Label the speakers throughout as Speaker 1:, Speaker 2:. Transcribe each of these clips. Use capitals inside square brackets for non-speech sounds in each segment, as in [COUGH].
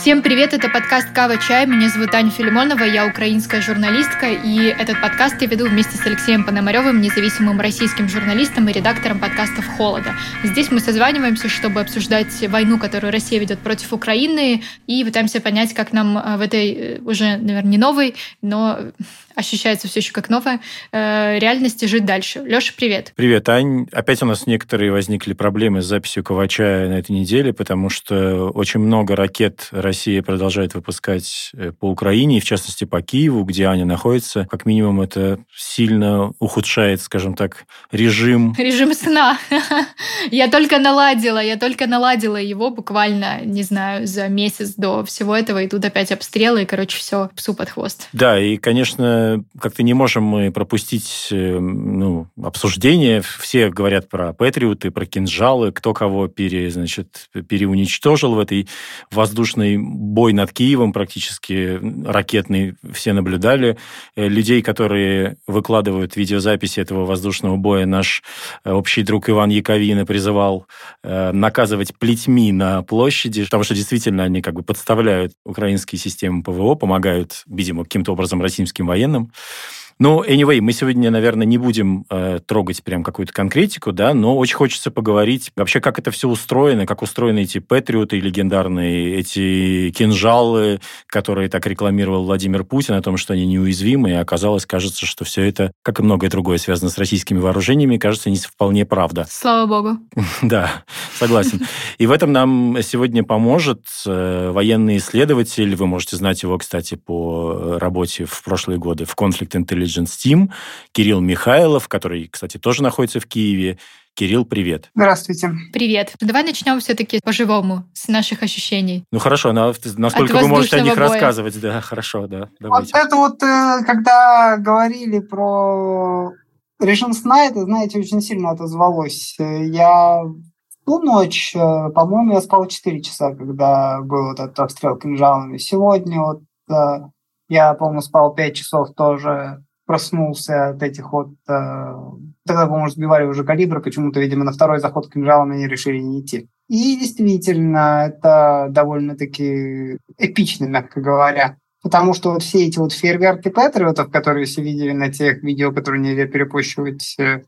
Speaker 1: Всем привет, это подкаст «Кава Чай». Меня зовут Аня Филимонова, я украинская журналистка, и этот подкаст я веду вместе с Алексеем Пономаревым, независимым российским журналистом и редактором подкастов «Холода». Здесь мы созваниваемся, чтобы обсуждать войну, которую Россия ведет против Украины, и пытаемся понять, как нам э, в этой э, уже, наверное, не новой, но ощущается все еще как новое, э, реальности жить дальше. Леша, привет.
Speaker 2: Привет, Ань. Опять у нас некоторые возникли проблемы с записью Ковача на этой неделе, потому что очень много ракет Россия продолжает выпускать э, по Украине, и в частности по Киеву, где Аня находится. Как минимум это сильно ухудшает, скажем так, режим...
Speaker 1: Режим сна. [LAUGHS] Я только наладила, я только наладила его буквально, не знаю, за месяц до всего этого, и тут опять обстрелы, и, короче, все псу под хвост.
Speaker 2: Да, и, конечно, как-то не можем мы пропустить э, ну, обсуждение. Все говорят про патриоты, про кинжалы, кто кого пере, значит, переуничтожил в этой воздушной бой над Киевом практически ракетный. Все наблюдали. Э, людей, которые выкладывают видеозаписи этого воздушного боя, наш э, общий друг Иван Яковина призывал наказывать плетьми на площади, потому что действительно они как бы подставляют украинские системы ПВО, помогают, видимо, каким-то образом российским военным. Ну, anyway, мы сегодня, наверное, не будем э, трогать прям какую-то конкретику, да, но очень хочется поговорить вообще, как это все устроено, как устроены эти патриоты легендарные, эти кинжалы, которые так рекламировал Владимир Путин, о том, что они неуязвимы, и оказалось, кажется, что все это, как и многое другое, связано с российскими вооружениями, кажется, не вполне правда.
Speaker 1: Слава богу. [LAUGHS]
Speaker 2: Да, согласен. И в этом нам сегодня поможет э, военный исследователь, вы можете знать его, кстати, по работе в прошлые годы в Conflict Intelligence Intelligence Team, Кирилл Михайлов, который, кстати, тоже находится в Киеве. Кирилл, привет.
Speaker 3: Здравствуйте.
Speaker 1: Привет. Давай начнем все-таки по-живому, с наших ощущений.
Speaker 2: Ну хорошо, насколько вы можете о них боя. рассказывать. Да, хорошо, да.
Speaker 3: Давайте. Вот это вот, э, когда говорили про режим сна, это, знаете, очень сильно отозвалось. Я ту ночь, э, по-моему, я спал 4 часа, когда был вот этот обстрел кинжалами. Сегодня вот э, я, по-моему, спал 5 часов тоже проснулся от этих вот... Э, тогда, по-моему, сбивали уже калибр, почему-то, видимо, на второй заход кинжалом они решили не идти. И действительно, это довольно-таки эпично, мягко говоря. Потому что вот все эти вот фейерверки патриотов, которые все видели на тех видео, которые нельзя перепощивать, э,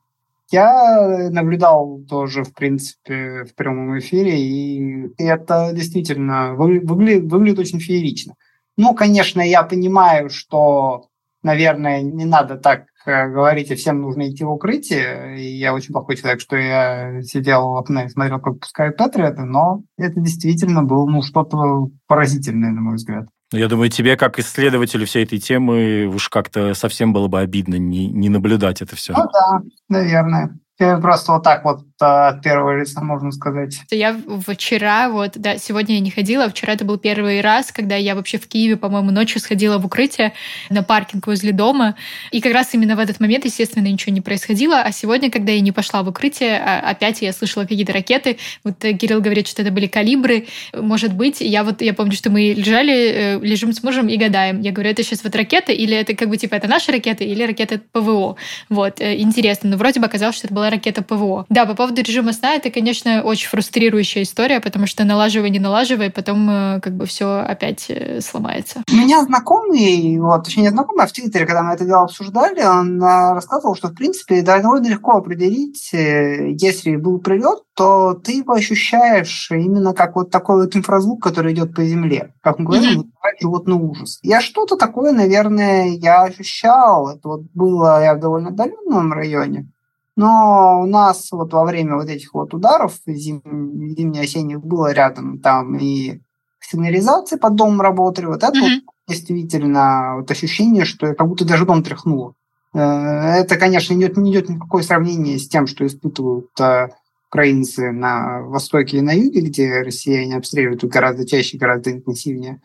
Speaker 3: я наблюдал тоже, в принципе, в прямом эфире, и это действительно выглядит, выглядит очень феерично. Ну, конечно, я понимаю, что наверное, не надо так э, говорить, и всем нужно идти в укрытие. И я очень плохой человек, что я сидел в окне и смотрел, как пускают патриоты, но это действительно было ну, что-то поразительное, на мой взгляд.
Speaker 2: Я думаю, тебе, как исследователю всей этой темы, уж как-то совсем было бы обидно не, не наблюдать это все.
Speaker 3: Ну да, наверное. Просто вот так вот от первого лица, можно сказать.
Speaker 1: Я вчера, вот, да, сегодня я не ходила, вчера это был первый раз, когда я вообще в Киеве, по-моему, ночью сходила в укрытие на паркинг возле дома. И как раз именно в этот момент, естественно, ничего не происходило. А сегодня, когда я не пошла в укрытие, а, опять я слышала какие-то ракеты. Вот э, Кирилл говорит, что это были калибры. Может быть, я вот, я помню, что мы лежали, э, лежим с мужем и гадаем. Я говорю, это сейчас вот ракета или это как бы типа это наши ракеты или ракеты ПВО? Вот, э, интересно. Но вроде бы оказалось, что это была ракета ПВО. Да, по поводу режима сна, это, конечно, очень фрустрирующая история, потому что налаживай, не налаживай, потом э, как бы все опять э, сломается.
Speaker 3: У меня знакомый, вот, точнее, знакомый, а в Твиттере, когда мы это дело обсуждали, он э, рассказывал, что, в принципе, довольно легко определить, если был прилет, то ты его ощущаешь именно как вот такой вот инфразвук, который идет по земле. Как мы говорим, mm-hmm. животный ужас. Я что-то такое, наверное, я ощущал. Это вот было я в довольно отдаленном районе. Но у нас вот во время вот этих вот ударов зим, зимне-осенних было рядом там и сигнализации под домом работали. Вот это mm-hmm. вот действительно вот ощущение, что как будто даже дом тряхнуло. Э, это, конечно, не идет, не идет никакое сравнение с тем, что испытывают э, украинцы на востоке и на юге, где россияне обстреливают гораздо чаще, гораздо интенсивнее.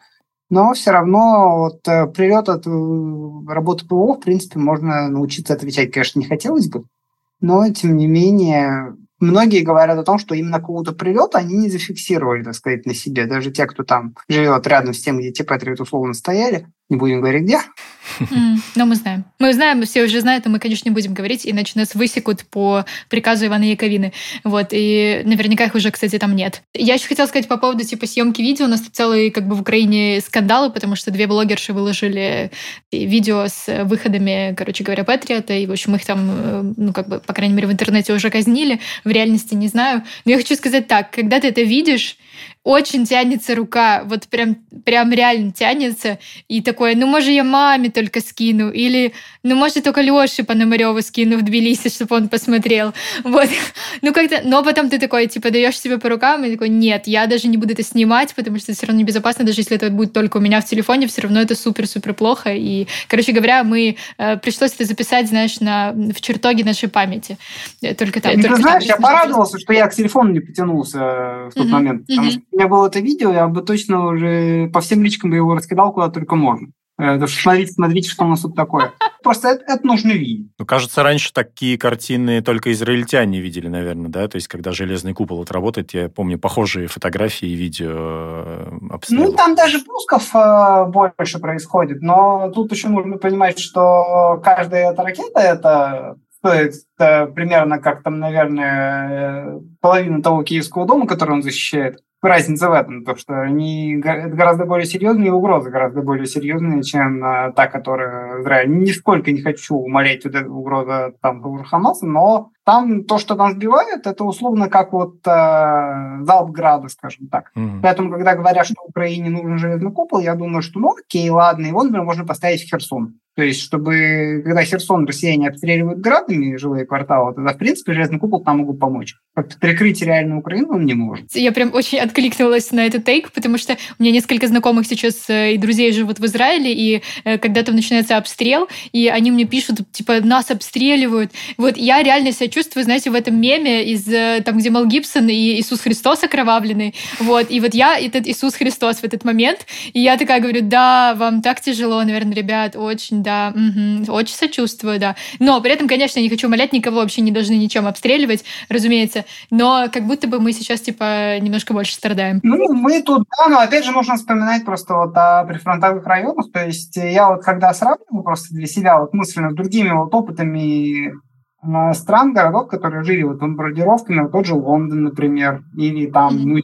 Speaker 3: Но все равно вот э, прилет от работы ПВО, в принципе, можно научиться отвечать, конечно, не хотелось бы, но, тем не менее, многие говорят о том, что именно какого-то прилета они не зафиксировали, так сказать, на себе. Даже те, кто там живет рядом с тем, где те патриоты условно стояли, Не будем говорить где.
Speaker 1: Но мы знаем. Мы знаем, все уже знают, но мы, конечно, не будем говорить, иначе нас высекут по приказу Ивана Яковины. Вот, и наверняка их уже, кстати, там нет. Я еще хотела сказать по поводу, типа, съемки видео. У нас тут целый, как бы, в Украине скандалы, потому что две блогерши выложили видео с выходами, короче говоря, Патриота, и, в общем, их там, э, ну, как бы, по крайней мере, в интернете уже казнили. В реальности не знаю. Но я хочу сказать так, когда ты это видишь, очень тянется рука, вот прям, прям реально тянется, и такое, ну, может, я маме только скину, или, ну, может, только Лёше Пономарёву скину в Тбилиси, чтобы он посмотрел, вот, [LAUGHS] ну, как-то, но потом ты такой, типа, даешь себе по рукам, и такой, нет, я даже не буду это снимать, потому что это все равно небезопасно, даже если это будет только у меня в телефоне, все равно это супер-супер плохо, и, короче говоря, мы, э, пришлось это записать, знаешь, на, в чертоге нашей памяти,
Speaker 3: э, только там. Ты знаешь, я порадовался, что я к телефону не потянулся в тот mm-hmm. момент, потому mm-hmm. что у меня было это видео, я бы точно уже по всем личкам бы его раскидал куда только можно. Э, смотрите, смотрите, что у нас тут такое. Просто это, это нужно видеть.
Speaker 2: Ну, кажется, раньше такие картины только израильтяне видели, наверное, да? То есть, когда железный купол вот работает, я помню похожие фотографии и видео э,
Speaker 3: обстрелов. Ну, там даже пусков э, больше происходит, но тут еще нужно понимать, что каждая эта ракета – это стоит э, примерно как там, наверное, половина того киевского дома, который он защищает разница в этом, то что они гораздо более серьезные, угрозы гораздо более серьезные, чем э, та, которая Израиль. Нисколько не хочу умолять вот эту угрозу там Хамаса, но там то, что там сбивают, это условно как вот э, залп града, скажем так. Mm-hmm. Поэтому, когда говорят, что Украине нужен железный купол, я думаю, что ну окей, ладно, его, например, можно поставить в Херсон. То есть, чтобы, когда Херсон россияне обстреливают градами жилые кварталы, тогда, в принципе, железный купол там могут помочь. Как-то прикрыть реально Украину он не может.
Speaker 1: Я прям очень откликнулась на этот тейк, потому что у меня несколько знакомых сейчас э, и друзей живут в Израиле, и э, когда там начинается обстрел, и они мне пишут, типа, нас обстреливают. Вот я реально себя чувствую, знаете, в этом меме из э, там, где Мел Гибсон и Иисус Христос окровавленный. Вот, и вот я этот Иисус Христос в этот момент, и я такая говорю, да, вам так тяжело, наверное, ребят, очень да, угу, очень сочувствую, да. Но при этом, конечно, я не хочу умолять, никого вообще не должны ничем обстреливать, разумеется, но как будто бы мы сейчас, типа, немножко больше страдаем.
Speaker 3: Ну, мы тут, да, но опять же нужно вспоминать просто вот о прифронтовых районах, то есть я вот когда сравниваю просто для себя вот мысленно с другими вот опытами стран, городов, которые жили вот бомбардировками, вот тот же Лондон, например, или там, ну,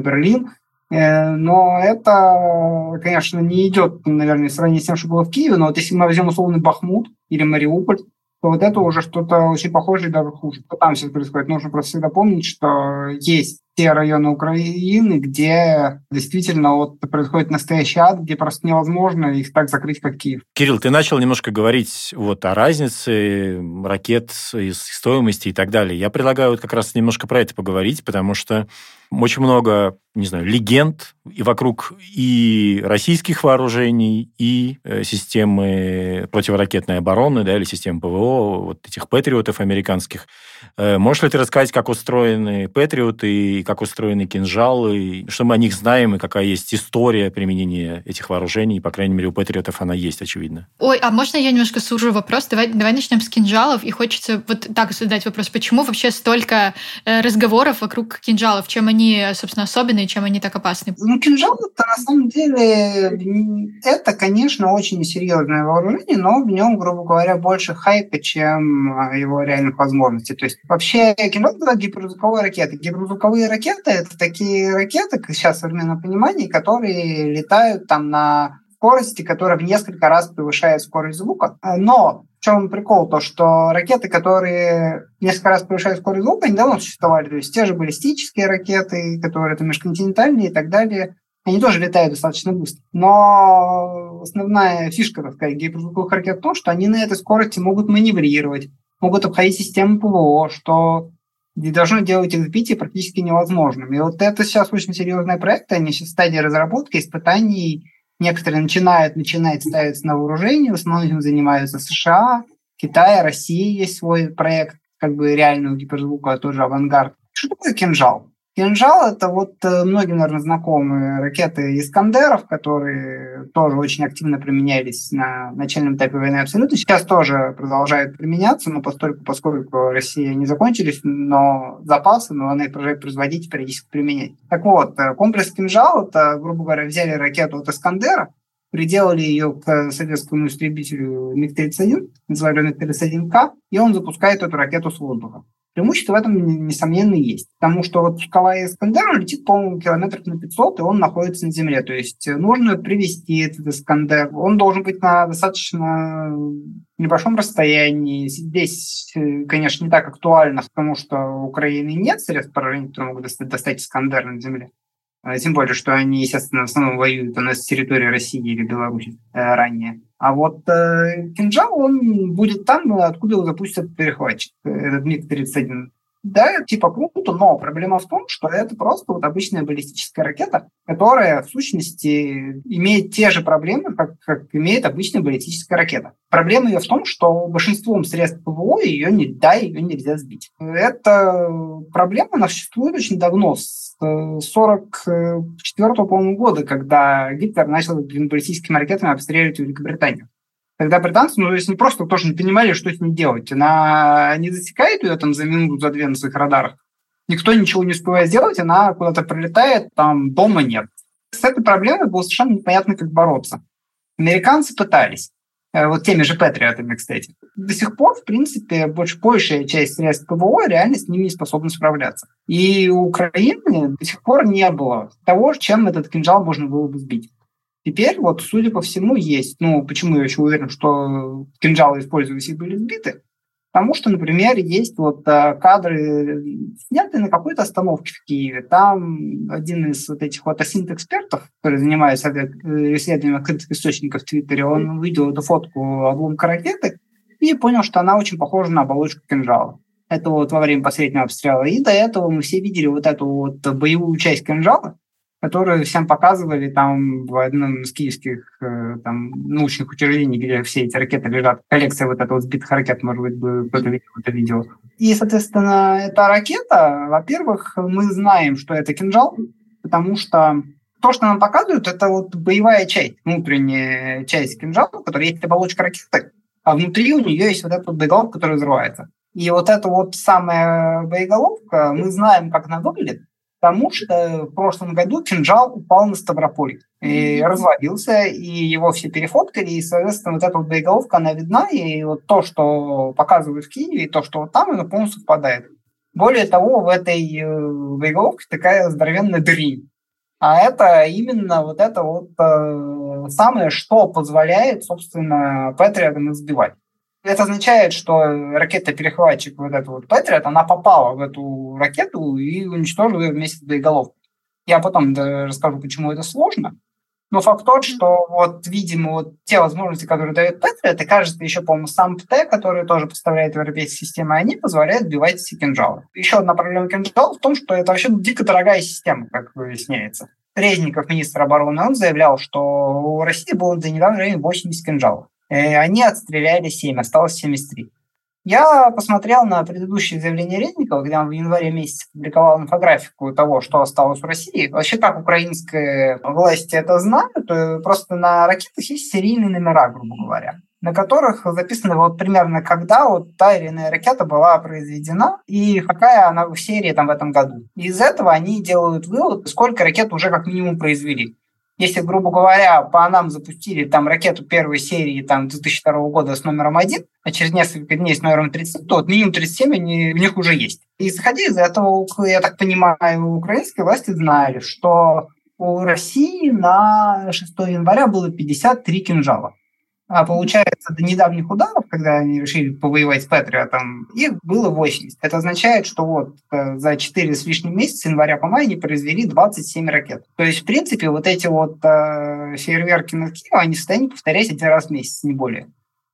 Speaker 3: Берлин, но это, конечно, не идет, наверное, в сравнении с тем, что было в Киеве, но вот если мы возьмем условный Бахмут или Мариуполь, то вот это уже что-то очень похожее и даже хуже. Там сейчас происходит? Нужно просто всегда помнить, что есть те районы Украины, где действительно вот происходит настоящий ад, где просто невозможно их так закрыть, как Киев.
Speaker 2: Кирилл, ты начал немножко говорить вот о разнице ракет, стоимости и так далее. Я предлагаю вот как раз немножко про это поговорить, потому что очень много, не знаю, легенд и вокруг и российских вооружений, и э, системы противоракетной обороны, да, или системы ПВО, вот этих патриотов американских. Э, можешь ли ты рассказать, как устроены патриоты, и как устроены кинжалы, что мы о них знаем, и какая есть история применения этих вооружений? По крайней мере, у патриотов она есть, очевидно.
Speaker 1: Ой, а можно я немножко сужу вопрос? Давай, давай начнем с кинжалов, и хочется вот так задать вопрос. Почему вообще столько э, разговоров вокруг кинжалов? Чем они, собственно, особенные, чем они так опасны?
Speaker 3: Ну, кинжал это на самом деле, это, конечно, очень серьезное вооружение, но в нем, грубо говоря, больше хайпа, чем а, его реальных возможностей. То есть вообще кинжал это гиперзвуковые ракеты. Гиперзвуковые ракеты это такие ракеты, как сейчас в современном понимании, которые летают там на скорости, которая в несколько раз превышает скорость звука. Но в чем прикол? То, что ракеты, которые несколько раз превышают скорость звука, они давно существовали. То есть те же баллистические ракеты, которые там межконтинентальные и так далее, они тоже летают достаточно быстро. Но основная фишка, так сказать, гиперзвуковых ракет в том, что они на этой скорости могут маневрировать, могут обходить систему ПВО, что должно делать их сбитие практически невозможным. И вот это сейчас очень серьезные проекты, они сейчас в стадии разработки, испытаний. Некоторые начинают, начинают ставиться на вооружение, в основном этим занимаются США, Китай, Россия есть свой проект, как бы реального гиперзвука, тоже авангард. Что такое кинжал? Кинжал – это вот э, многим, наверное, знакомые ракеты Искандеров, которые тоже очень активно применялись на начальном этапе войны абсолютно. Сейчас тоже продолжают применяться, но постольку, поскольку Россия не закончились, но запасы, но она их продолжает производить периодически применять. Так вот, э, комплекс «Кинжал» – это, грубо говоря, взяли ракету от Искандера, приделали ее к советскому истребителю МиГ-31, называли МиГ-31К, и он запускает эту ракету с воздуха. Преимущество в этом, несомненно, есть. Потому что вот пусковая Искандер летит, по-моему, километров на 500, и он находится на Земле. То есть нужно привести этот Искандер. Он должен быть на достаточно небольшом расстоянии. Здесь, конечно, не так актуально, потому что у Украины нет средств поражения, которые могут достать Искандер на Земле. А, тем более, что они, естественно, в основном воюют у нас с территории России или Беларуси э, ранее. А вот э, кинжал, он будет там, откуда его запустят перехватчик, э, этот МиГ-31. Да, типа круто, но проблема в том, что это просто вот обычная баллистическая ракета, которая в сущности имеет те же проблемы, как, как имеет обычная баллистическая ракета. Проблема ее в том, что большинством средств ПВО ее не, да, ее нельзя сбить. Эта проблема, она существует очень давно, с 44 по-моему, года, когда Гитлер начал баллистическими ракетами обстреливать Великобританию. Тогда британцы, ну, то не просто тоже не понимали, что с ней делать. Она не засекает ее там за минуту, за две на своих радарах. Никто ничего не успевает сделать, она куда-то прилетает, там дома нет. С этой проблемой было совершенно непонятно, как бороться. Американцы пытались. Э, вот теми же патриотами, кстати. До сих пор, в принципе, больше, большая часть средств ПВО реально с ними не способна справляться. И у Украины до сих пор не было того, чем этот кинжал можно было бы сбить. Теперь, вот, судя по всему, есть. Ну, почему я еще уверен, что кинжалы использовались и были сбиты? Потому что, например, есть вот э, кадры, снятые на какой-то остановке в Киеве. Там один из вот этих вот асинт-экспертов, который занимается э, исследованием открытых источников в Твиттере, он увидел эту фотку обломка ракеты и понял, что она очень похожа на оболочку кинжала. Это вот во время последнего обстрела. И до этого мы все видели вот эту вот боевую часть кинжала, которые всем показывали там в одном из киевских э, там, научных учреждений, где все эти ракеты лежат. Коллекция вот этого сбитых ракет, может быть, кто-то видел это видео. И, соответственно, эта ракета, во-первых, мы знаем, что это кинжал, потому что то, что нам показывают, это вот боевая часть, внутренняя часть кинжала, которая есть оболочка ракеты, а внутри у нее есть вот этот вот боеголовка, который взрывается. И вот эта вот самая боеголовка, мы знаем, как она выглядит, Потому что в прошлом году кинжал упал на Ставрополь и развалился, и его все перефоткали, и, соответственно, вот эта вот боеголовка, она видна, и вот то, что показывают в Киеве, и то, что вот там, оно полностью совпадает. Более того, в этой э, боеголовке такая здоровенная дрень. А это именно вот это вот э, самое, что позволяет, собственно, Патриотам избивать. Это означает, что ракета-перехватчик, вот эта вот Патриот, она попала в эту ракету и уничтожила ее вместе с боеголовкой. Я потом расскажу, почему это сложно. Но факт тот, что вот, видимо, вот те возможности, которые дает Патриот, и кажется, еще, по-моему, сам ПТ, который тоже поставляет европейские системы, они позволяют сбивать эти кинжалы. Еще одна проблема кинжалов в том, что это вообще дико дорогая система, как выясняется. Резников, министр обороны, он заявлял, что у России было до недавнего времени 80 кинжалов. Э, они отстреляли 7, осталось 73. Я посмотрел на предыдущее заявление Резникова, когда он в январе месяце публиковал инфографику того, что осталось в России. Вообще, как украинские власти это знают, э, просто на ракетах есть серийные номера, грубо говоря, на которых записано вот примерно когда вот та или иная ракета была произведена и какая она в серии там в этом году. Из этого они делают вывод, сколько ракет уже как минимум произвели. Если, грубо говоря, по нам запустили там ракету первой серии там 2002 года с номером 1, а через несколько дней с номером 30, то вот минимум 37 они, у них уже есть. И исходя из этого, я так понимаю, украинские власти знали, что у России на 6 января было 53 кинжала. А получается, до недавних ударов, когда они решили повоевать с Патриотом, их было 80. Это означает, что вот э, за 4 с лишним месяца, января по май, они произвели 27 ракет. То есть, в принципе, вот эти вот э, фейерверки над Киевом, они в состоянии повторять один раз в месяц, не более.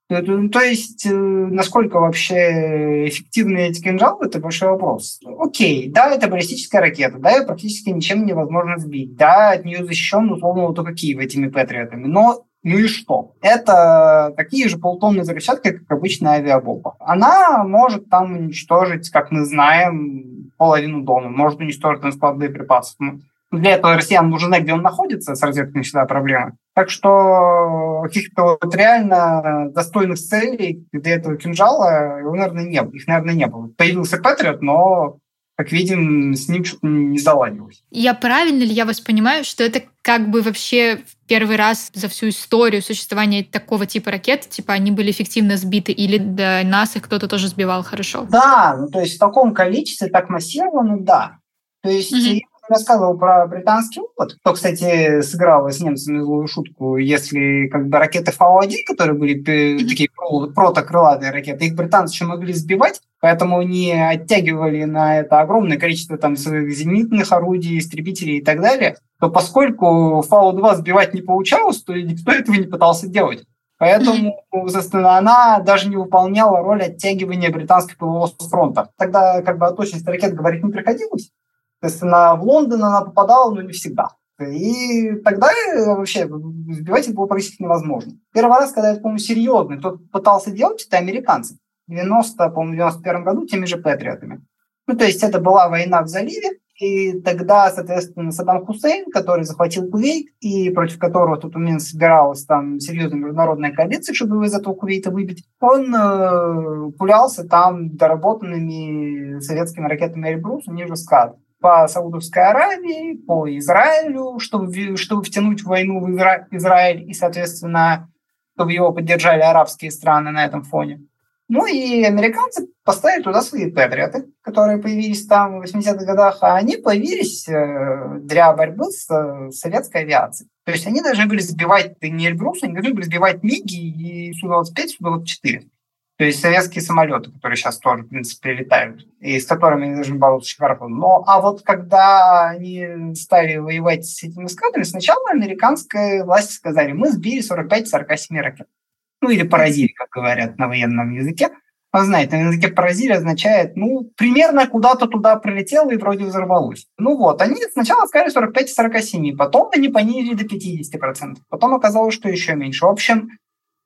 Speaker 3: То есть, э, насколько вообще эффективны эти кинжалы, это большой вопрос. Окей, да, это баллистическая ракета, да, ее практически ничем невозможно сбить, да, от нее защищен, условно, только Киев этими патриотами, но ну и что? Это такие же полутонные взрывчатки, как обычная авиабомба. Она может там уничтожить, как мы знаем, половину дома, может уничтожить на склад боеприпасов. Ну, для этого россиян нужно, где он находится, с розеткой всегда проблема. Так что каких-то вот реально достойных целей для этого кинжала его, наверное, не было. Их, наверное, не было. Появился Патриот, но как видим, с ним что-то не заладилось.
Speaker 1: Я правильно ли я вас понимаю, что это как бы вообще первый раз за всю историю существования такого типа ракет, типа они были эффективно сбиты, или до нас их кто-то тоже сбивал хорошо?
Speaker 3: Да, ну то есть в таком количестве, так массированно, да. То есть mm-hmm рассказывал про британский опыт, кто, кстати, сыграл с немцами злую шутку, если как бы ракеты Фау-1, которые были mm-hmm. такие протокрылатые ракеты, их британцы еще могли сбивать, поэтому они оттягивали на это огромное количество там своих зенитных орудий, истребителей и так далее, то поскольку Фау-2 сбивать не получалось, то никто этого не пытался делать. Поэтому, собственно, она даже не выполняла роль оттягивания британского с фронта. Тогда как бы о точности ракет говорить не приходилось. Соответственно, в Лондон она попадала, но не всегда. И тогда э, вообще сбивать их было практически невозможно. Первый раз, когда это, по-моему, серьезный, кто пытался делать, это американцы. В 90, по-моему, 91 году теми же патриотами. Ну, то есть это была война в заливе, и тогда, соответственно, Саддам Хусейн, который захватил Кувейт, и против которого в тот момент собиралась там серьезная международная коалиция, чтобы его из этого Кувейта выбить, он э, пулялся там доработанными советскими ракетами «Эльбрус», у них же «Скад» по Саудовской Аравии, по Израилю, чтобы, чтобы втянуть в войну в Изра... Израиль и, соответственно, чтобы его поддержали арабские страны на этом фоне. Ну и американцы поставили туда свои патриоты, которые появились там в 80-х годах, а они появились э, для борьбы с э, советской авиацией. То есть они должны были сбивать не Эльбрус, они должны были сбивать МиГи и Су-25, Су-24. То есть советские самолеты, которые сейчас тоже, в принципе, летают, и с которыми они должны бороться хорошо. Но, а вот когда они стали воевать с этими эскадрами, сначала американские власти сказали, мы сбили 45-47 ракет. Ну, или поразили, как говорят на военном языке. Он знает, на языке поразили означает, ну, примерно куда-то туда прилетело и вроде взорвалось. Ну вот, они сначала сказали 45-47, потом они понизили до 50%, потом оказалось, что еще меньше. В общем,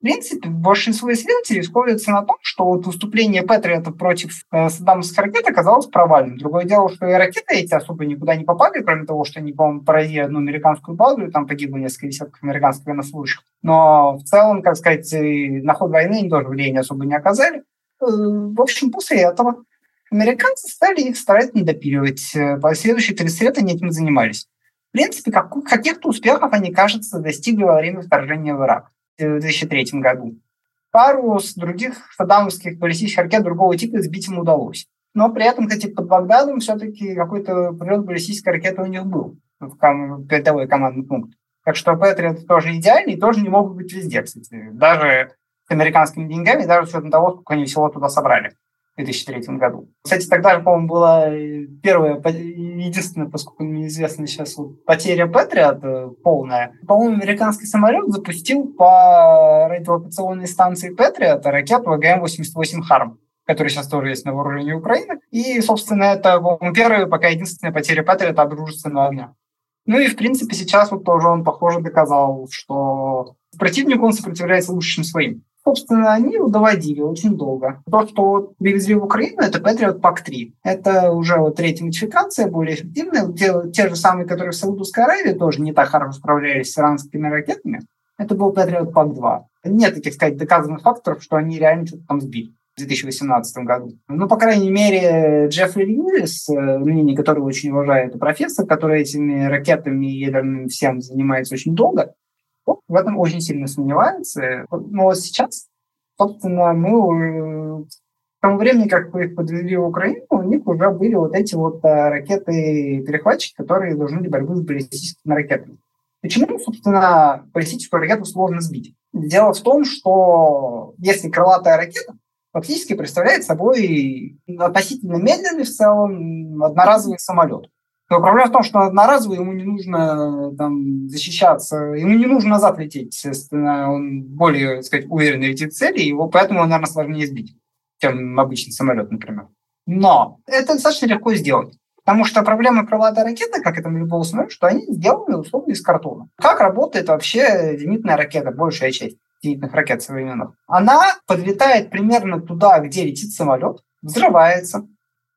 Speaker 3: принципе, большинство исследователей сходятся на том, что вот выступление Патриота против э, саддамовских ракет оказалось провальным. Другое дело, что и ракеты эти особо никуда не попали, кроме того, что они, по-моему, поразили одну американскую базу, и там погибло несколько десятков американских военнослужащих. Но в целом, как сказать, на ход войны они тоже влияния особо не оказали. Э, в общем, после этого американцы стали их старательно допиливать. Э, следующие 30 лет они этим занимались. В принципе, как, каких-то успехов они, кажется, достигли во время вторжения в Ирак в 2003 году. Пару с других саддамовских баллистических ракет другого типа сбить им удалось. Но при этом, кстати, под Багдадом все-таки какой-то прилет баллистической ракеты у них был в передовой командный пункт. Так что Патриот тоже идеальный тоже не могут быть везде, кстати. Даже с американскими деньгами, даже с учетом того, сколько они всего туда собрали. 2003 году. Кстати, тогда, по-моему, была первая, единственная, поскольку мне известно сейчас, потеря Патриот э, полная. По-моему, американский самолет запустил по радиолокационной станции Патриот ракету АГМ-88 «Харм» который сейчас тоже есть на вооружении Украины. И, собственно, это, по-моему, первая, пока единственная потеря Патриота от дружественного огня. Ну и, в принципе, сейчас вот тоже он, похоже, доказал, что противнику он сопротивляется лучше, чем своим. Собственно, они его доводили очень долго. То, что привезли в Украину, это Patriot PAC-3. Это уже вот третья модификация, более эффективная. Те, те же самые, которые в Саудовской Аравии тоже не так хорошо справлялись с иранскими ракетами. Это был Patriot PAC-2. Нет таких, сказать, доказанных факторов, что они реально что-то там сбили в 2018 году. Ну, по крайней мере, Джеффри Льюис, э, мнение которого очень уважаю, это профессор, который этими ракетами ядерными всем занимается очень долго, в этом очень сильно сомневается. Но сейчас, собственно, мы к тому времени, как мы их подвели в Украину, у них уже были вот эти вот э, ракеты-перехватчики, которые должны для борьбы с баллистическими ракетами. Почему, собственно, баллистическую ракету сложно сбить? Дело в том, что если крылатая ракета, фактически представляет собой относительно медленный в целом одноразовый самолет. Но проблема в том, что одноразовый ему не нужно там, защищаться, ему не нужно назад лететь, естественно, он более, так сказать, уверенно летит в цели, его поэтому, наверное, сложнее сбить, чем обычный самолет, например. Но это достаточно легко сделать. Потому что проблема крылатой ракеты, как это любого самолета, что они сделаны условно из картона. Как работает вообще зенитная ракета, большая часть зенитных ракет современных? Она подлетает примерно туда, где летит самолет, взрывается,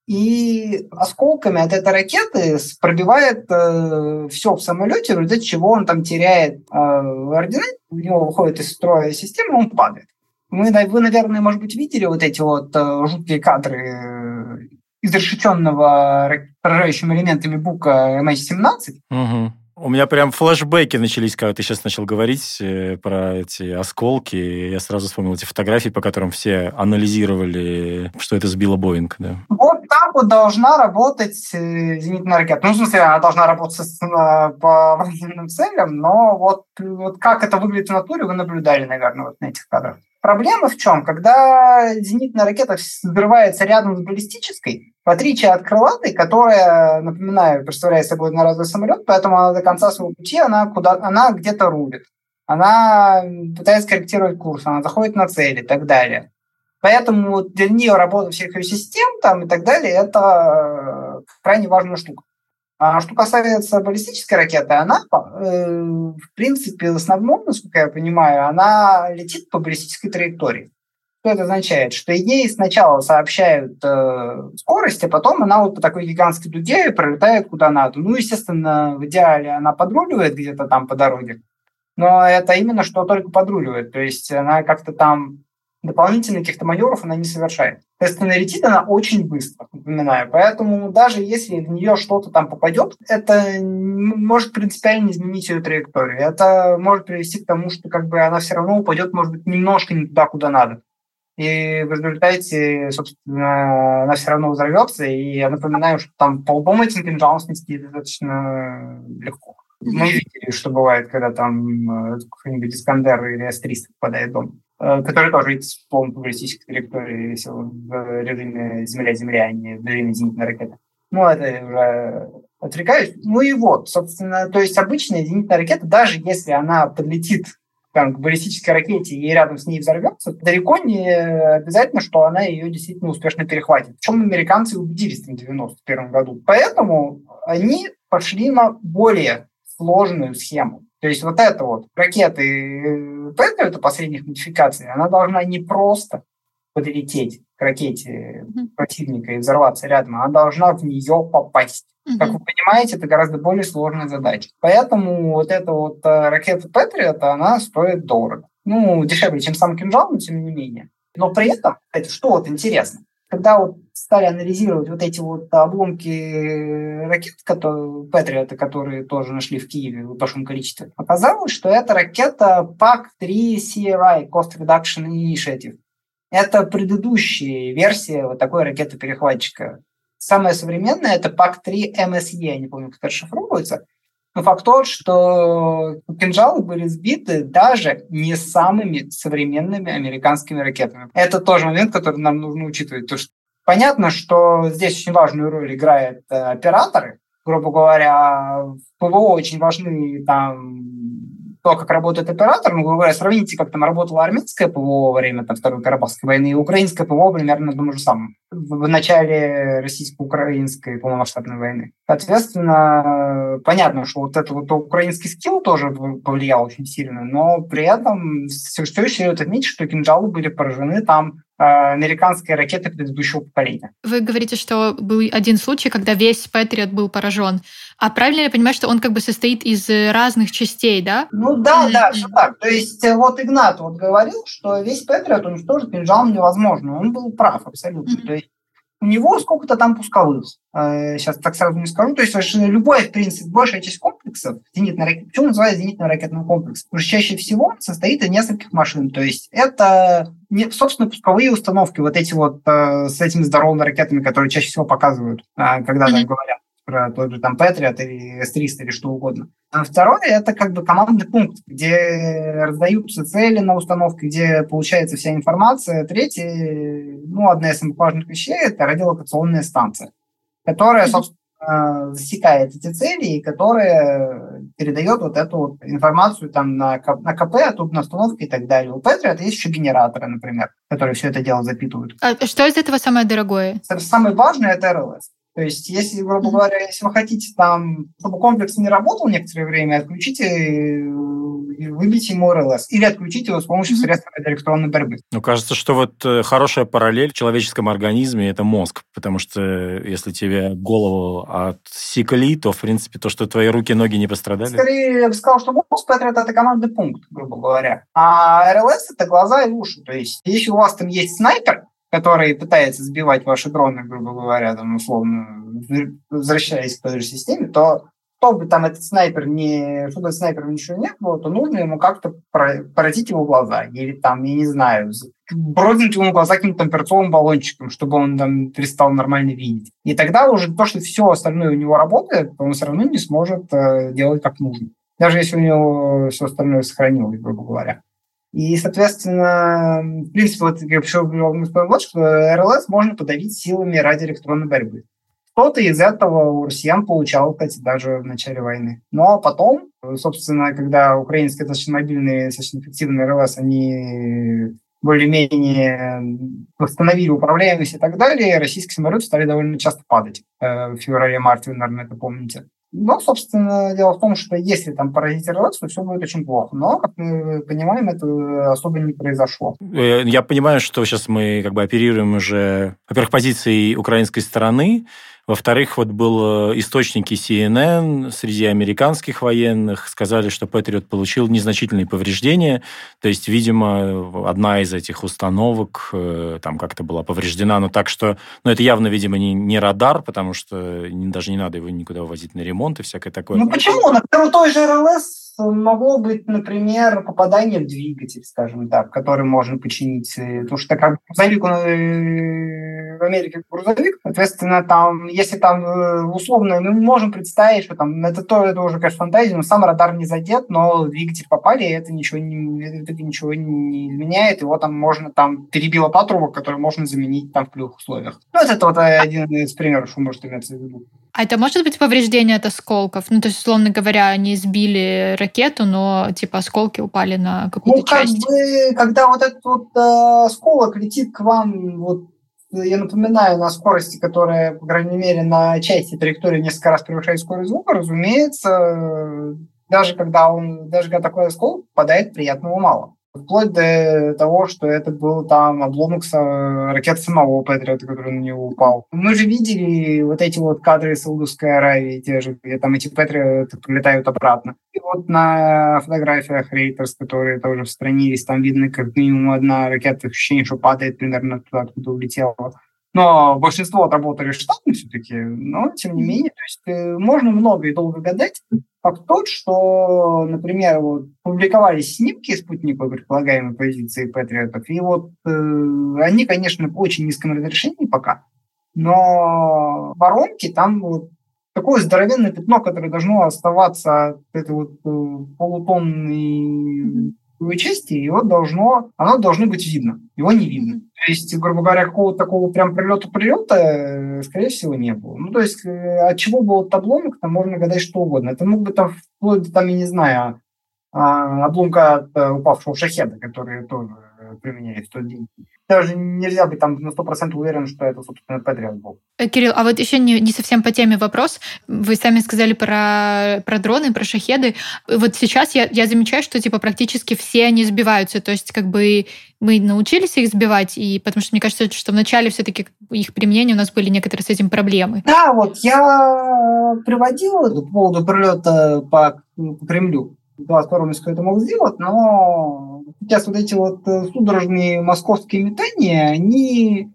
Speaker 3: и осколками от этой ракеты пробивает э, все в самолете, в результате чего он там теряет э, ордена, у него выходит из строя система, он падает. Мы, вы, наверное, может быть, видели вот эти вот э, жуткие кадры изрешеченного поражающими элементами бука MH17.
Speaker 2: Угу. У меня прям флешбеки начались, когда ты сейчас начал говорить э, про эти осколки. Я сразу вспомнил эти фотографии, по которым все анализировали, что это сбило Боинг. Да.
Speaker 3: Вот так вот должна работать э, зенитная ракета. Ну, в смысле, она должна работать по [LAUGHS] военным целям, но вот, вот как это выглядит в натуре, вы наблюдали, наверное, вот на этих кадрах. Проблема в чем? Когда зенитная ракета взрывается рядом с баллистической, в отличие от крылатой, которая, напоминаю, представляет собой одноразовый самолет, поэтому она до конца своего пути она, куда, она где-то рулит. Она пытается корректировать курс, она заходит на цель и так далее. Поэтому для нее работа всех ее систем там, и так далее – это крайне важная штука. А что касается баллистической ракеты, она, э, в принципе, в основном, насколько я понимаю, она летит по баллистической траектории. Что это означает? Что ей сначала сообщают э, скорость, а потом она вот по такой гигантской дуге пролетает куда надо. Ну, естественно, в идеале она подруливает где-то там по дороге, но это именно что только подруливает. То есть она как-то там дополнительных каких-то маневров она не совершает. Соответственно, летит она очень быстро, напоминаю. Поэтому даже если в нее что-то там попадет, это может принципиально изменить ее траекторию. Это может привести к тому, что как бы она все равно упадет, может быть, немножко не туда, куда надо. И в результате, собственно, она все равно взорвется. И я напоминаю, что там по лбом этим кинжалом снести достаточно легко. Мы видели, что бывает, когда там э, какой-нибудь Искандер или С-300 попадает в дом. Э, который тоже идет в полной публистической траектории в режиме Земля-Земля, а не в режиме зенитной ракеты. Ну, это уже отвлекаюсь. Ну и вот, собственно, то есть обычная зенитная ракета, даже если она подлетит там, к баллистической ракете и рядом с ней взорвется, далеко не обязательно, что она ее действительно успешно перехватит. В чем американцы убедились в 1991 году. Поэтому они пошли на более сложную схему. То есть вот эта вот ракеты Пентер, это последних модификаций, она должна не просто подлететь к ракете противника и взорваться рядом, она должна в нее попасть. Как вы понимаете, это гораздо более сложная задача. Поэтому вот эта вот э, ракета Патриот, она стоит дорого. Ну, дешевле, чем сам кинжал, но тем не менее. Но при этом, это что вот интересно, когда вот стали анализировать вот эти вот обломки ракет, которые, Патриота, которые тоже нашли в Киеве в большом количестве, оказалось, что это ракета PAC-3 CRI, Cost Reduction Initiative. Это предыдущая версия вот такой ракеты-перехватчика. Самая современная – это PAC-3 MSE, я не помню, как это расшифровывается. Факт тот, что кинжалы были сбиты даже не самыми современными американскими ракетами. Это тоже момент, который нам нужно учитывать. То, что понятно, что здесь очень важную роль играют э, операторы. Грубо говоря, в ПВО очень важны там то, как работает оператор, ну, говоря, сравните, как там работала армянское ПВО во время там, Второй Карабахской войны и украинское ПВО примерно на же самом, в начале российско-украинской полномасштабной войны. Соответственно, понятно, что вот этот вот украинский скилл тоже повлиял очень сильно, но при этом все, все еще следует отметить, что кинжалы были поражены там американские ракеты предыдущего поколения.
Speaker 1: Вы говорите, что был один случай, когда весь Патриот был поражен. А правильно я понимаю, что он как бы состоит из разных частей, да?
Speaker 3: Ну да, да, все так. То есть э, вот Игнат вот говорил, что весь Патриот уничтожить кинжалом невозможно. Он был прав абсолютно. Mm-hmm. То есть у него сколько-то там пусковых. Сейчас э, так сразу не скажу. То есть любой, в принципе, большая часть комплексов, зенитной ракет, почему называется зенитный ракетный комплекс? Потому что чаще всего состоит из нескольких машин. То есть это, не, собственно, пусковые установки, вот эти вот э, с этими здоровыми ракетами, которые чаще всего показывают, э, когда mm-hmm. там говорят про тот же там Patriot или S-300 или что угодно. А второе – это как бы командный пункт, где раздаются цели на установке, где получается вся информация. Третье, ну, одна из самых важных вещей – это радиолокационная станция, которая, собственно, засекает эти цели и которая передает вот эту вот информацию там на, на КП, а тут на установке и так далее. У Patriot есть еще генераторы, например, которые все это дело запитывают.
Speaker 1: А что из этого самое дорогое?
Speaker 3: Самое важное – это РЛС. То есть, если, грубо говоря, если вы хотите там, чтобы комплекс не работал некоторое время, отключите выбейте ему РЛС или отключите его с помощью средств электронной борьбы.
Speaker 2: Ну, кажется, что вот э, хорошая параллель в человеческом организме – это мозг, потому что если тебе голову отсекли, то, в принципе, то, что твои руки, ноги не пострадали.
Speaker 3: Скорее, я бы сказал, что мозг – это командный пункт, грубо говоря. А РЛС – это глаза и уши. То есть, если у вас там есть снайпер, который пытается сбивать ваши дроны, грубо говоря, там, условно, возвращаясь к той же системе, то чтобы там этот снайпер не, чтобы этот снайпер ничего не было, то нужно ему как-то поразить его глаза. Или там, я не знаю, брознуть ему глаза каким-то перцовым баллончиком, чтобы он там перестал нормально видеть. И тогда уже то, что все остальное у него работает, он все равно не сможет э, делать как нужно. Даже если у него все остальное сохранилось, грубо говоря. И, соответственно, в принципе, вот я еще вот, что РЛС можно подавить силами ради электронной борьбы. Кто-то из этого у россиян получал, кстати, даже в начале войны. Но потом, собственно, когда украинские достаточно мобильные, достаточно эффективные РЛС, они более-менее восстановили управляемость и так далее, российские самолеты стали довольно часто падать э, в феврале-марте, вы, наверное, это помните. Но, собственно, дело в том, что если там поразить РЛС, то все будет очень плохо. Но, как мы понимаем, это особо не произошло.
Speaker 2: Э, я понимаю, что сейчас мы как бы оперируем уже, во-первых, позицией украинской стороны, во-вторых, вот был э, источники CNN среди американских военных, сказали, что Патриот получил незначительные повреждения. То есть, видимо, одна из этих установок э, там как-то была повреждена, но так что... Ну, это явно, видимо, не, не радар, потому что даже не надо его никуда возить на ремонт и всякое такое.
Speaker 3: Ну, почему? Например, у той же РЛС могло быть, например, попадание в двигатель, скажем так, который можно починить. Э, потому что как грузовик, в Америке грузовик, соответственно, там, если там э, условно, мы можем представить, что там, это, то, это уже, конечно, фантазия, но сам радар не задет, но двигатель попали, и это ничего не, это ничего не изменяет, его там можно, там, перебило патрубок, который можно заменить там в плюх условиях. Ну, это вот один из примеров, что может иметься в виду.
Speaker 1: А это может быть повреждение от осколков? Ну, то есть, условно говоря, они сбили ракету, но, типа, осколки упали на какую-то
Speaker 3: ну, как
Speaker 1: часть?
Speaker 3: Бы, когда вот этот вот э, осколок летит к вам вот я напоминаю, на скорости, которая, по крайней мере, на части траектории несколько раз превышает скорость звука, разумеется, даже когда он, даже когда такой осколок попадает, приятного мало. Вплоть до того, что это был там обломок ракет самого Патриота, который на него упал. Мы же видели вот эти вот кадры из Саудовской Аравии, те же, где там эти Патриоты прилетают обратно. И вот на фотографиях Рейтерс, которые тоже странились, там видно как минимум одна ракета, ощущение, что падает примерно туда, откуда улетела. Но большинство отработали штатно все-таки, но тем не менее, то есть э, можно много и долго гадать, Факт тот, что, например, вот, публиковались снимки спутниковой предполагаемой позиции патриотов, и вот э, они, конечно, в очень низком разрешении пока, но воронки там вот такое здоровенное пятно, которое должно оставаться от этой вот э, полутонной части, его должно, оно должно быть видно. Его не видно. То есть, грубо говоря, какого-то такого прям прилета-прилета, э, скорее всего, не было. Ну, то есть, э, от чего был этот обломок, там можно гадать что угодно. Это мог быть там, вплоть до, там, я не знаю, а, обломка от э, упавшего шахеда, который тоже применяет в тот день даже нельзя быть там на 100% уверен, что это, собственно, Патриот был.
Speaker 1: Э, Кирилл, а вот еще не, не совсем по теме вопрос. Вы сами сказали про, про дроны, про шахеды. Вот сейчас я, я замечаю, что типа практически все они сбиваются. То есть как бы мы научились их сбивать, и потому что мне кажется, что вначале все-таки их применения у нас были некоторые с этим проблемы.
Speaker 3: Да, вот я приводил по поводу прилета по, по Кремлю. Два это мог сделать, но сейчас вот эти вот судорожные московские метания, они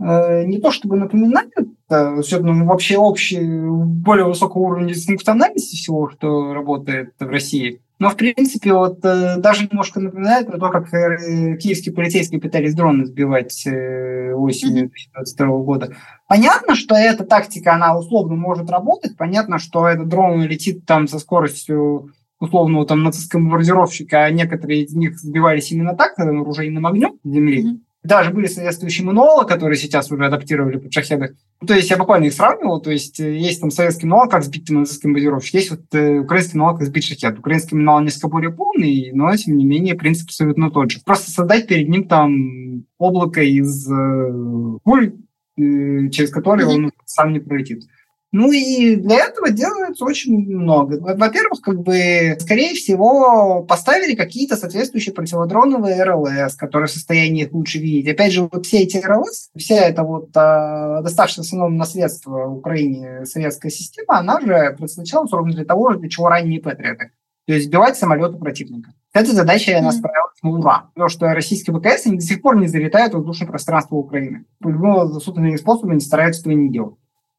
Speaker 3: э, не то чтобы напоминают э, все ну, вообще общий, более высокого уровня функциональности всего, что работает в России, но, в принципе, вот э, даже немножко напоминает про то, как киевские полицейские пытались дроны сбивать осенью 2022 года. Понятно, что эта тактика, она условно может работать. Понятно, что этот дрон летит там со скоростью условного там нацистского бомбардировщика, а некоторые из них сбивались именно так, оружейным огнем земли. Mm-hmm. Даже были соответствующие мануалы, которые сейчас уже адаптировали под шахеды. Ну, то есть я буквально их сравнивал. То есть э, есть там советский мануал, как сбить нацистский бомбардировщик, есть вот э, украинский мануал, как сбить шахет. Украинский мануал несколько более полный, но тем не менее принцип абсолютно тот же. Просто создать перед ним там облако из э, пуль, э, через которые mm-hmm. он сам не пролетит. Ну и для этого делается очень много. Во-первых, как бы, скорее всего, поставили какие-то соответствующие противодроновые РЛС, которые в состоянии их лучше видеть. Опять же, вот все эти РЛС, вся эта вот а, доставшая в основном наследство Украине советская система, она же предназначалась ровно для того, для чего ранние Патриоты. То есть сбивать самолеты противника. Эта задача mm-hmm. справилась на ура. Потому что российские ВКС они до сих пор не залетают в воздушное пространство Украины. По любому доступными способами они стараются этого не делать.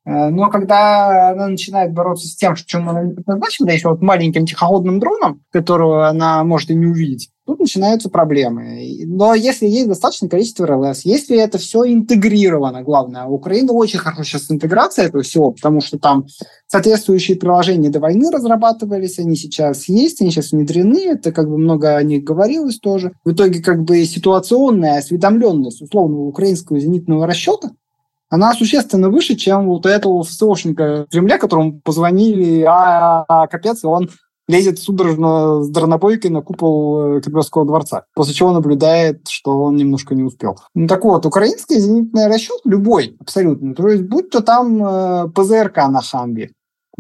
Speaker 3: Э, но когда она начинает бороться с тем, чем она не предназначена, да еще вот маленьким тихоходным дроном, которого она может и не увидеть, тут начинаются проблемы. Но если есть достаточное количество РЛС, если это все интегрировано, главное, у Украины очень хорошая сейчас интеграция этого всего, потому что там соответствующие приложения до войны разрабатывались, они сейчас есть, они сейчас внедрены, это как бы много о них говорилось тоже. В итоге как бы ситуационная осведомленность условного украинского зенитного расчета она существенно выше, чем вот этого ФСОшника Кремля, которому позвонили, а, а, а капец, он лезет судорожно с дронобойкой на купол э, Кремлевского дворца, после чего наблюдает, что он немножко не успел. Ну, так вот, украинский зенитный расчет, любой абсолютно, то есть будь то там э, ПЗРК на Хамбе,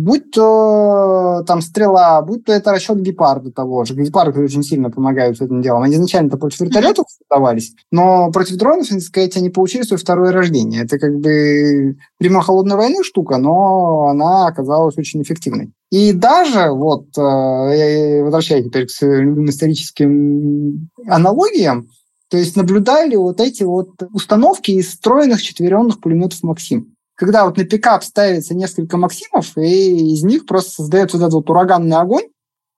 Speaker 3: будь то там стрела, будь то это расчет гепарда того же. Гепарды очень сильно помогают с этим делом. Они изначально-то против вертолетов создавались, но против дронов, так сказать, они получили свое второе рождение. Это как бы прямо холодной войны штука, но она оказалась очень эффективной. И даже, вот, э, возвращаясь теперь к историческим аналогиям, то есть наблюдали вот эти вот установки из встроенных четверенных пулеметов «Максим» когда вот на пикап ставится несколько Максимов, и из них просто создается вот этот вот ураганный огонь,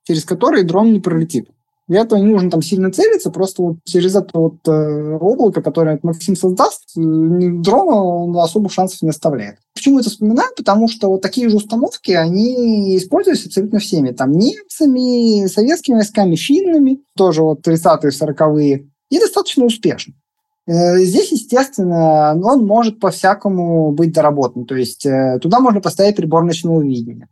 Speaker 3: через который дрон не пролетит. Для этого не нужно там сильно целиться, просто вот через это вот э, облако, которое Максим создаст, э, дрон особых шансов не оставляет. Почему это вспоминаю? Потому что вот такие же установки, они используются абсолютно всеми. Там немцами, советскими войсками, финнами, тоже вот 30-е, 40-е, и достаточно успешно. Э, здесь, естественно, он может по-всякому быть доработан. То есть э, туда можно поставить прибор ночного видения.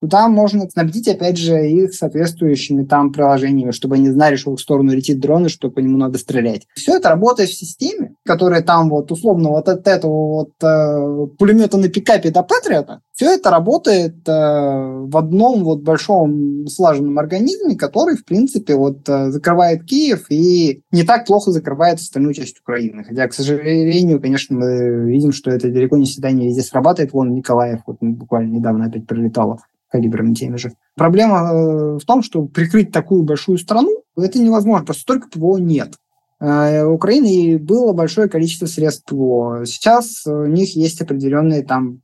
Speaker 3: Туда можно снабдить, опять же, их соответствующими там приложениями, чтобы они знали, что в их сторону летит дрон и что по нему надо стрелять. Все это работает в системе, которая там вот условно вот от этого вот э, пулемета на пикапе до Патриота, все это работает э, в одном вот большом слаженном организме, который, в принципе, вот э, закрывает Киев и не так плохо закрывает остальную часть Украины. Хотя, к сожалению, конечно, мы видим, что это далеко не всегда не везде срабатывает. Вон Николаев вот буквально недавно опять прилетало калибрами теми же. Проблема э, в том, что прикрыть такую большую страну это невозможно, просто столько ПВО нет. Э, у Украины было большое количество средств ПВО. Сейчас у них есть определенные там,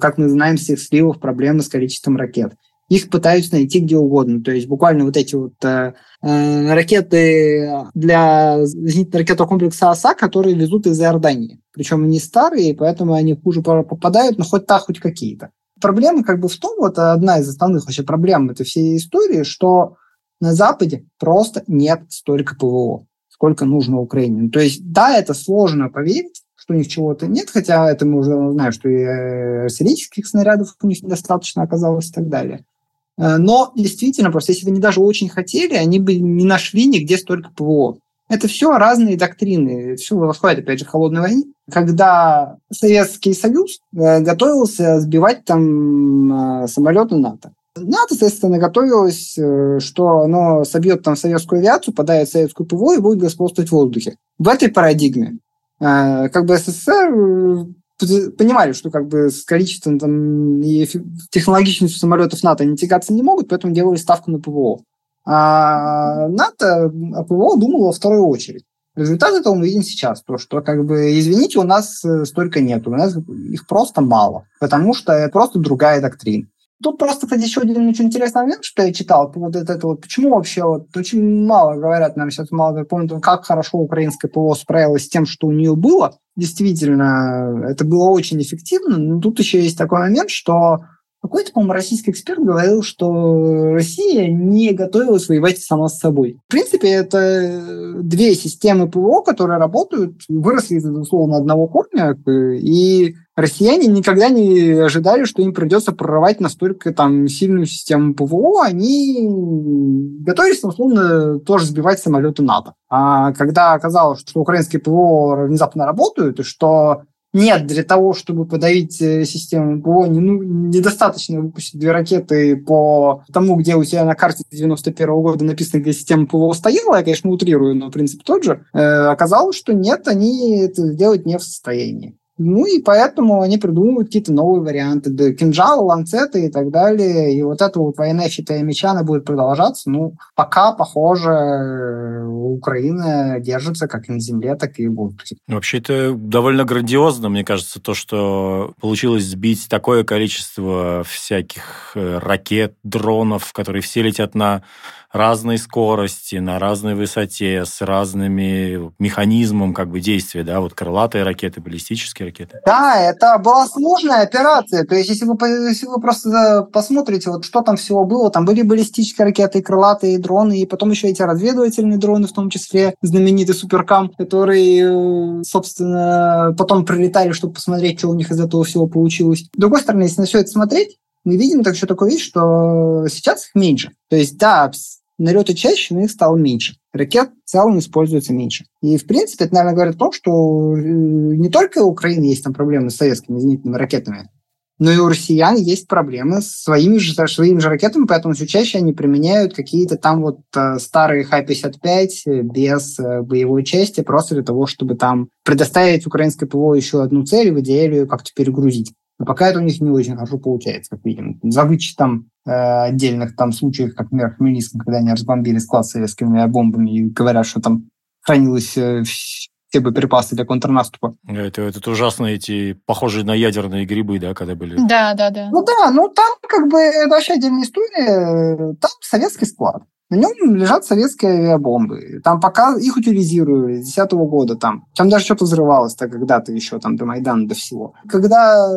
Speaker 3: как мы знаем, с их сливов проблемы с количеством ракет. Их пытаются найти где угодно. То есть буквально вот эти вот э, э ракеты для зенитно-ракетного комплекса ОСА, которые везут из Иордании. Причем они старые, поэтому они хуже попадают, но хоть так, хоть какие-то проблема как бы в том, вот одна из основных вообще проблем этой всей истории, что на Западе просто нет столько ПВО, сколько нужно Украине. То есть, да, это сложно поверить, что у них чего-то нет, хотя это мы уже знаем, что и артиллерийских снарядов у них недостаточно оказалось и так далее. Э, но действительно, просто если бы они даже очень хотели, они бы не нашли нигде столько ПВО. Это все разные доктрины. Все восходит, опять же, холодной войне. Когда Советский Союз э, готовился сбивать там э, самолеты НАТО. НАТО, соответственно, готовилось, э, что оно собьет там советскую авиацию, подает советскую ПВО и будет господствовать в воздухе. В этой парадигме как бы СССР понимали, что как бы с количеством там, и технологичностью самолетов НАТО они тягаться не могут, поэтому делали ставку на ПВО. А НАТО ПВО думало во вторую очередь. Результат этого мы видим сейчас, то, что, как бы, извините, у нас э, столько нет, у нас их просто мало, потому что это просто другая доктрина. Тут просто, кстати, еще один очень интересный момент, что я читал по поводу этого. Почему вообще вот очень мало говорят нам сейчас, мало помнят, как хорошо украинская ПВО справилась с тем, что у нее было. Действительно, это было очень эффективно. Но тут еще есть такой момент, что какой-то, по-моему, российский эксперт говорил, что Россия не готовилась воевать сама с собой. В принципе, это две системы ПВО, которые работают, выросли из, условно, одного корня, и россияне никогда не ожидали, что им придется прорывать настолько там сильную систему ПВО, они готовились, условно, тоже сбивать самолеты НАТО. А когда оказалось, что украинские ПВО внезапно работают, и что нет, для того, чтобы подавить э, систему ПВО, не, ну, недостаточно выпустить две ракеты по тому, где у тебя на карте 91 -го года написано, где система ПВО стояла, я, конечно, утрирую, но принцип тот же. Э, оказалось, что нет, они это сделать не в состоянии. Ну и поэтому они придумывают какие-то новые варианты. Да, кинжалы, ланцеты и так далее. И вот эта вот война щита и меча, она будет продолжаться. Ну, пока, похоже, Украина держится как на земле, так и в воздухе.
Speaker 2: Вообще, это довольно грандиозно, мне кажется, то, что получилось сбить такое количество всяких э, ракет, дронов, которые все летят на разной скорости, на разной высоте, с разными механизмом как бы действия, да, вот крылатые ракеты, баллистические ракеты.
Speaker 3: Да, это была сложная операция. То есть, если вы, если вы просто посмотрите, вот что там всего было, там были баллистические ракеты, крылатые дроны, и потом еще эти разведывательные дроны, в том числе знаменитый Суперкам, который, собственно, потом прилетали, чтобы посмотреть, что у них из этого всего получилось. С другой стороны, если на все это смотреть, мы видим так еще такую вещь, что сейчас их меньше. То есть, да, налеты чаще, но их стало меньше. Ракет в целом используется меньше. И, в принципе, это, наверное, говорит о том, что э, не только у Украины есть там проблемы с советскими зенитными ракетами, но и у россиян есть проблемы с своими же, своими же ракетами, поэтому все чаще они применяют какие-то там вот э, старые Х-55 без э, боевой части, просто для того, чтобы там предоставить украинской ПВО еще одну цель и в идеале как-то перегрузить. Но пока это у них не очень хорошо получается, как видим. За вычетом отдельных там случаев, как, например, в Хмельницком, когда они разбомбили склад с советскими бомбами и говорят, что там хранилось э, все боеприпасы для контрнаступа.
Speaker 2: Это, это ужасно эти похожие на ядерные грибы, да, когда были.
Speaker 1: Да, да, да.
Speaker 3: Ну да, ну там как бы это вообще отдельная история. Там советский склад. На нем лежат советские авиабомбы. Там пока их утилизировали с 2010 года. Там, там даже что-то взрывалось-то когда-то еще, там, до Майдана, до всего. Когда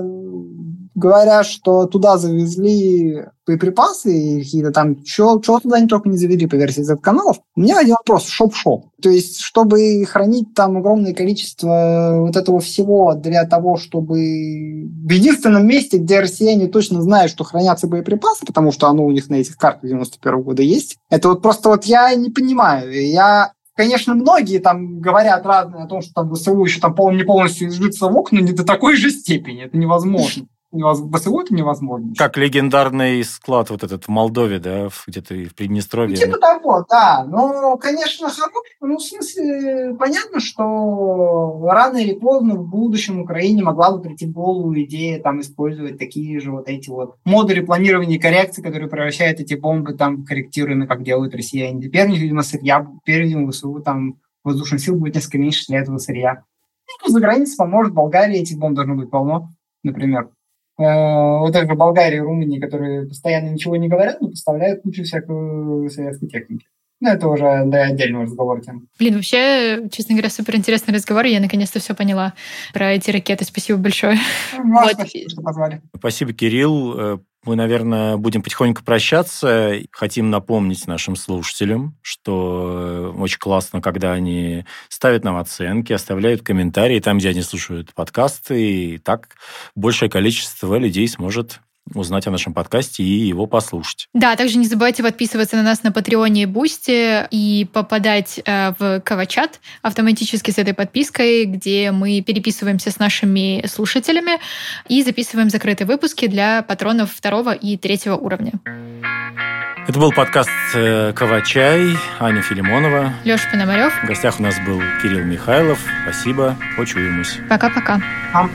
Speaker 3: говорят, что туда завезли боеприпасы и какие-то там, что туда не только не завели по версии Z-каналов, у меня один вопрос, шоп-шоп. То есть, чтобы хранить там огромное количество вот этого всего для того, чтобы в единственном месте, где россияне точно знают, что хранятся боеприпасы, потому что оно у них на этих картах 91 года есть, это вот просто вот я не понимаю. Я Конечно, многие там говорят разные о том, что там ВСУ еще там не полностью изжится в окна, не до такой же степени. Это невозможно невозможно. ВСУ это невозможно.
Speaker 2: Как легендарный склад вот этот в Молдове, да, где-то в Приднестровье.
Speaker 3: Ну, типа того, да. Ну, конечно, ну, в смысле, понятно, что рано или поздно в будущем Украине могла бы прийти в голову идея там использовать такие же вот эти вот модули планирования и коррекции, которые превращают эти бомбы там корректируемые, как делают россияне. Теперь, видимо, сырья, теперь, видимо, ВСУ там воздушных сил будет несколько меньше для этого сырья. Ну, за границей поможет, в Болгарии этих бомб должно быть полно, например. Э, вот это Болгария и Румыния, которые постоянно ничего не говорят, но поставляют кучу всякой советской техники. Ну, это уже да, отдельного разговора тем.
Speaker 1: Блин, вообще, честно говоря, супер интересный разговор. Я наконец-то все поняла про эти ракеты. Спасибо большое.
Speaker 3: Ну, вот. Спасибо, что позвали.
Speaker 2: Спасибо, Кирилл. Мы, наверное, будем потихоньку прощаться. Хотим напомнить нашим слушателям, что э, очень классно, когда они ставят нам оценки, оставляют комментарии там, где они слушают подкасты, и так большее количество людей сможет узнать о нашем подкасте и его послушать.
Speaker 1: Да, также не забывайте подписываться на нас на Patreon е и Boosty и попадать э, в Кавачат автоматически с этой подпиской, где мы переписываемся с нашими слушателями и записываем закрытые выпуски для патронов второго и третьего уровня.
Speaker 2: Это был подкаст э, «Кавачай», Аня Филимонова.
Speaker 1: Леша Пономарев.
Speaker 2: В гостях у нас был Кирилл Михайлов. Спасибо. Почуемся.
Speaker 1: Пока-пока.
Speaker 3: Пока.